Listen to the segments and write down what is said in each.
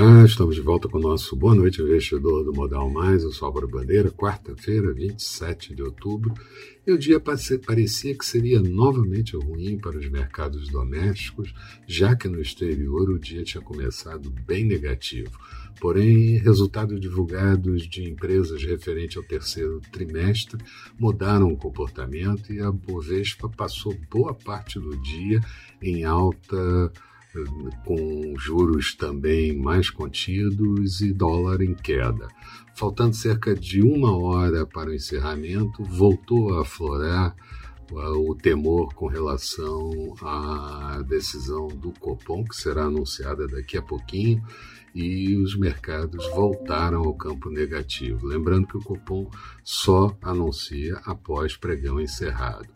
Olá, estamos de volta com o nosso Boa Noite Investidor do Modal Mais, eu sou Álvaro Bandeira, quarta-feira, 27 de outubro, e o dia parecia que seria novamente ruim para os mercados domésticos, já que no exterior o dia tinha começado bem negativo. Porém, resultados divulgados de empresas referente ao terceiro trimestre mudaram o comportamento e a Bovespa passou boa parte do dia em alta com juros também mais contidos e dólar em queda. Faltando cerca de uma hora para o encerramento, voltou a aflorar o temor com relação à decisão do Copom, que será anunciada daqui a pouquinho, e os mercados voltaram ao campo negativo. Lembrando que o Copom só anuncia após pregão encerrado.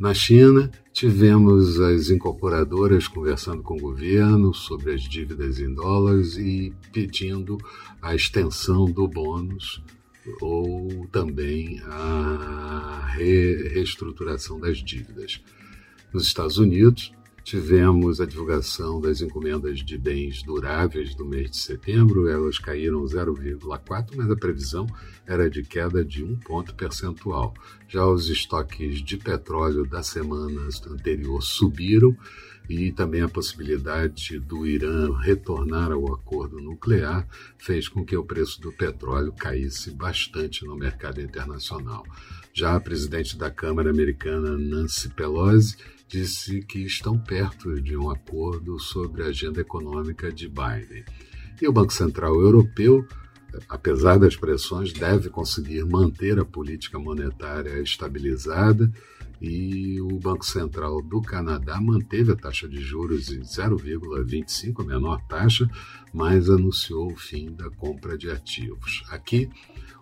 Na China, tivemos as incorporadoras conversando com o governo sobre as dívidas em dólares e pedindo a extensão do bônus ou também a re reestruturação das dívidas. Nos Estados Unidos, Tivemos a divulgação das encomendas de bens duráveis do mês de setembro, elas caíram 0,4, mas a previsão era de queda de um ponto percentual. Já os estoques de petróleo da semana anterior subiram e também a possibilidade do Irã retornar ao acordo nuclear fez com que o preço do petróleo caísse bastante no mercado internacional. Já a presidente da Câmara Americana, Nancy Pelosi, disse que estão perto de um acordo sobre a agenda econômica de Biden. E o Banco Central Europeu, apesar das pressões, deve conseguir manter a política monetária estabilizada e o Banco Central do Canadá manteve a taxa de juros em 0,25, a menor taxa, mas anunciou o fim da compra de ativos. Aqui,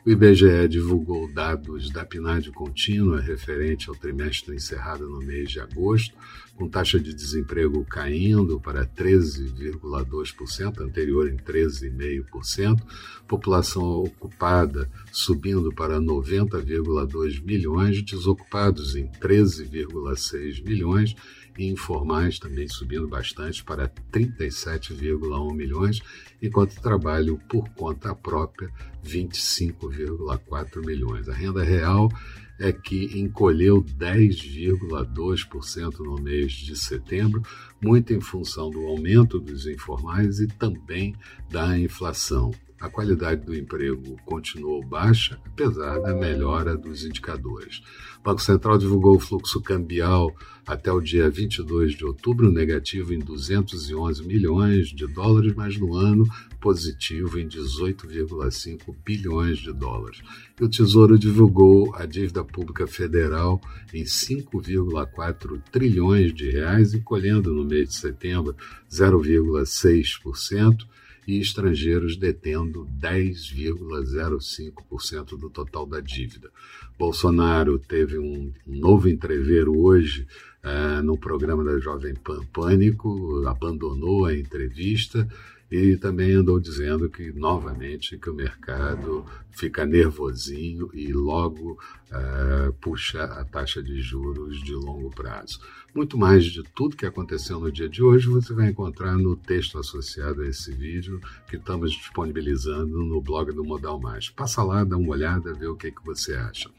o IBGE divulgou dados da PNAD contínua referente ao trimestre encerrado no mês de agosto, com taxa de desemprego caindo para 13,2%, anterior em 13,5%, população ocupada subindo para 90,2 milhões, desocupados em 13,6 milhões e informais também subindo bastante para 37,1 milhões, enquanto trabalho por conta própria 25,4 milhões. A renda real é que encolheu 10,2% no mês de setembro, muito em função do aumento dos informais e também da inflação. A qualidade do emprego continuou baixa, apesar da melhora dos indicadores. O Banco Central divulgou o fluxo cambial até o dia 22 de outubro, negativo em 211 milhões de dólares, mas no ano positivo em 18,5 bilhões de dólares. E o Tesouro divulgou a dívida pública federal em 5,4 trilhões de reais, encolhendo no mês de setembro 0,6% e estrangeiros detendo 10,05% do total da dívida. Bolsonaro teve um novo entreveiro hoje uh, no programa da Jovem Pan Pânico, abandonou a entrevista e também andou dizendo que novamente que o mercado fica nervosinho e logo uh, puxa a taxa de juros de longo prazo. Muito mais de tudo que aconteceu no dia de hoje você vai encontrar no texto associado a esse vídeo que estamos disponibilizando no blog do Modal Mais. Passa lá, dá uma olhada, vê o que, que você acha.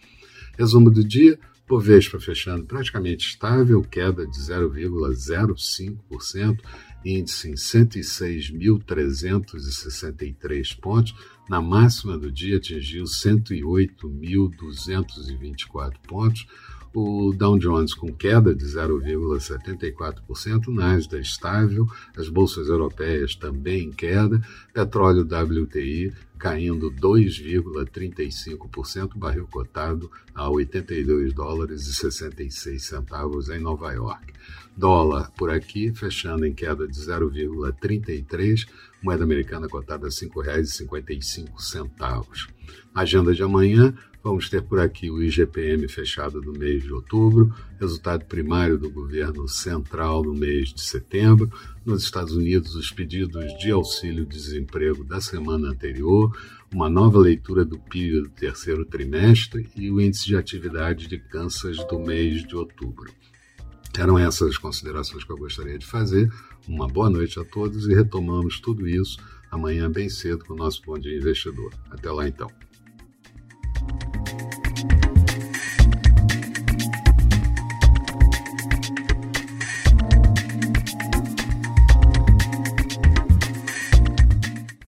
Resumo do dia: Bovespa fechando praticamente estável, queda de 0,05% índice em 106.363 pontos. Na máxima do dia atingiu 108.224 pontos. O Dow Jones com queda de 0,74%, Nasdaq estável, as bolsas europeias também em queda, petróleo WTI caindo 2,35%, barril cotado a 82 dólares e 66 centavos em Nova York. Dólar por aqui fechando em queda de 0,33, moeda americana cotada a R$ 5,55. Agenda de amanhã, Vamos ter por aqui o IGPM fechado do mês de outubro, resultado primário do governo central no mês de setembro. Nos Estados Unidos, os pedidos de auxílio-desemprego da semana anterior, uma nova leitura do PIB do terceiro trimestre e o índice de atividade de Kansas do mês de outubro. Eram essas as considerações que eu gostaria de fazer. Uma boa noite a todos e retomamos tudo isso amanhã bem cedo com o nosso Bom Dia Investidor. Até lá então.